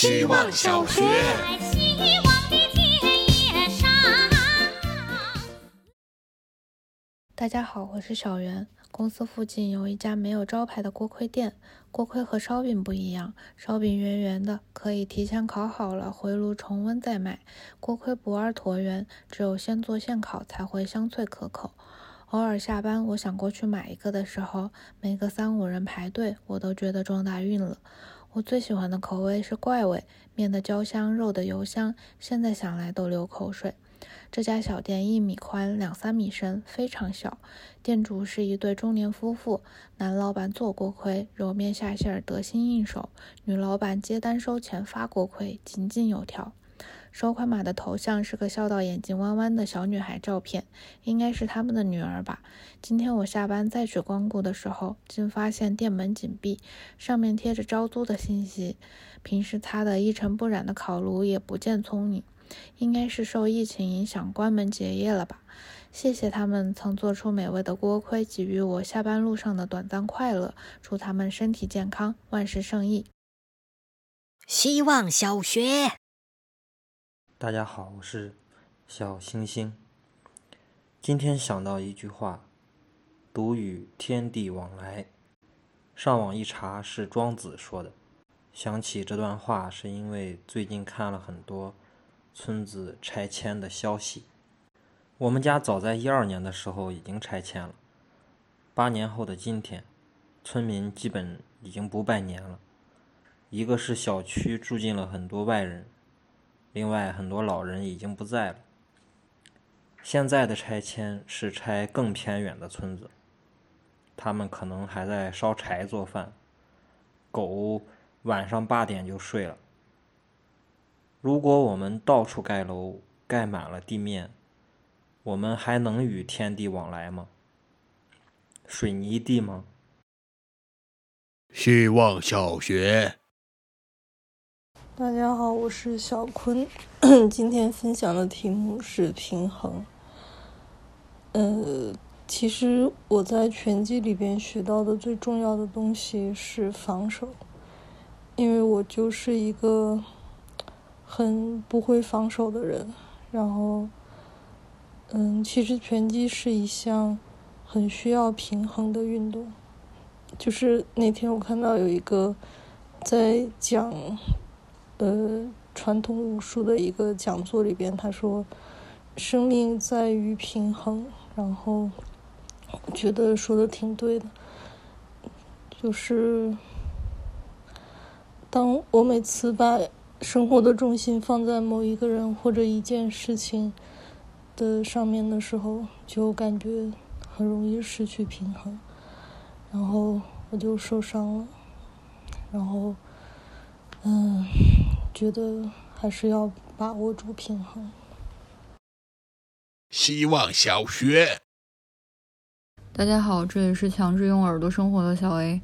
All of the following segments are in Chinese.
希望小学。大家好，我是小袁。公司附近有一家没有招牌的锅盔店。锅盔和烧饼不一样，烧饼圆圆的，可以提前烤好了回炉重温再卖。锅盔不二椭圆，只有现做现烤才会香脆可口。偶尔下班，我想过去买一个的时候，没个三五人排队，我都觉得撞大运了。我最喜欢的口味是怪味，面的焦香，肉的油香，现在想来都流口水。这家小店一米宽，两三米深，非常小。店主是一对中年夫妇，男老板做锅盔，揉面下馅儿得心应手；女老板接单收钱发锅盔，井井有条。收款码的头像是个笑到眼睛弯弯的小女孩照片，应该是他们的女儿吧。今天我下班再去光顾的时候，竟发现店门紧闭，上面贴着招租的信息。平时擦得一尘不染的烤炉也不见踪影。应该是受疫情影响关门结业了吧？谢谢他们曾做出美味的锅盔，给予我下班路上的短暂快乐。祝他们身体健康，万事胜意。希望小学，大家好，我是小星星。今天想到一句话：“独与天地往来。”上网一查，是庄子说的。想起这段话，是因为最近看了很多。村子拆迁的消息，我们家早在一二年的时候已经拆迁了。八年后的今天，村民基本已经不拜年了。一个是小区住进了很多外人，另外很多老人已经不在了。现在的拆迁是拆更偏远的村子，他们可能还在烧柴做饭，狗晚上八点就睡了。如果我们到处盖楼，盖满了地面，我们还能与天地往来吗？水泥地吗？希望小学。大家好，我是小坤，今天分享的题目是平衡。呃，其实我在拳击里边学到的最重要的东西是防守，因为我就是一个。很不会防守的人，然后，嗯，其实拳击是一项很需要平衡的运动。就是那天我看到有一个在讲，呃，传统武术的一个讲座里边，他说，生命在于平衡。然后，觉得说的挺对的，就是当我每次把。生活的重心放在某一个人或者一件事情的上面的时候，就感觉很容易失去平衡，然后我就受伤了，然后，嗯，觉得还是要把握住平衡。希望小学，大家好，这里是强制用耳朵生活的小 A。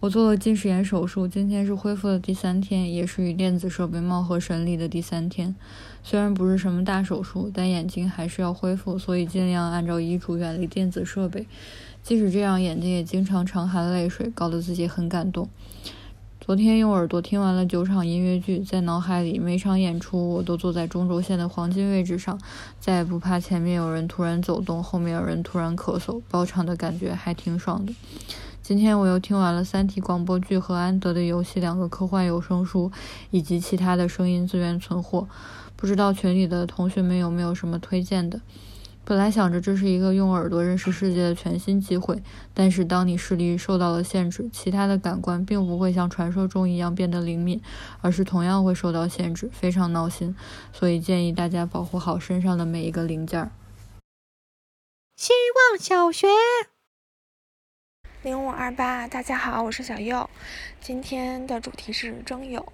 我做了近视眼手术，今天是恢复的第三天，也是与电子设备貌合神离的第三天。虽然不是什么大手术，但眼睛还是要恢复，所以尽量按照医嘱远离电子设备。即使这样，眼睛也经常常含泪水，搞得自己很感动。昨天用耳朵听完了九场音乐剧，在脑海里每场演出我都坐在中轴线的黄金位置上，再也不怕前面有人突然走动，后面有人突然咳嗽，包场的感觉还挺爽的。今天我又听完了《三体》广播剧和《安德的游戏》两个科幻有声书，以及其他的声音资源存货。不知道群里的同学们有没有什么推荐的？本来想着这是一个用耳朵认识世界的全新机会，但是当你视力受到了限制，其他的感官并不会像传说中一样变得灵敏，而是同样会受到限制，非常闹心。所以建议大家保护好身上的每一个零件。希望小学。零五二八，大家好，我是小右。今天的主题是征友，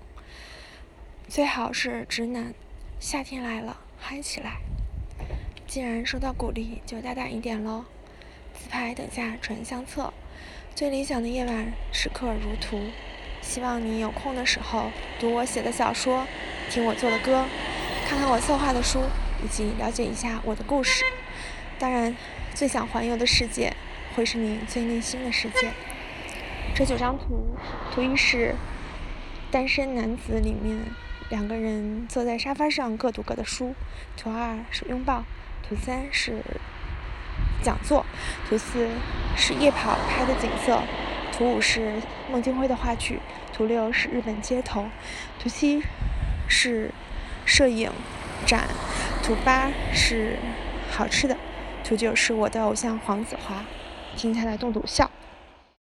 最好是直男。夏天来了，嗨起来！既然受到鼓励，就大胆一点喽。自拍等下传相册。最理想的夜晚，时刻如图。希望你有空的时候读我写的小说，听我做的歌，看看我策划的书，以及了解一下我的故事。当然，最想环游的世界。会是你最内心的世界。这九张图，图一是单身男子里面，两个人坐在沙发上各读各的书。图二是拥抱，图三是讲座，图四是夜跑拍的景色，图五是孟京辉的话剧，图六是日本街头，图七是摄影展，图八是好吃的，图九是我的偶像黄子华。听他的动动笑。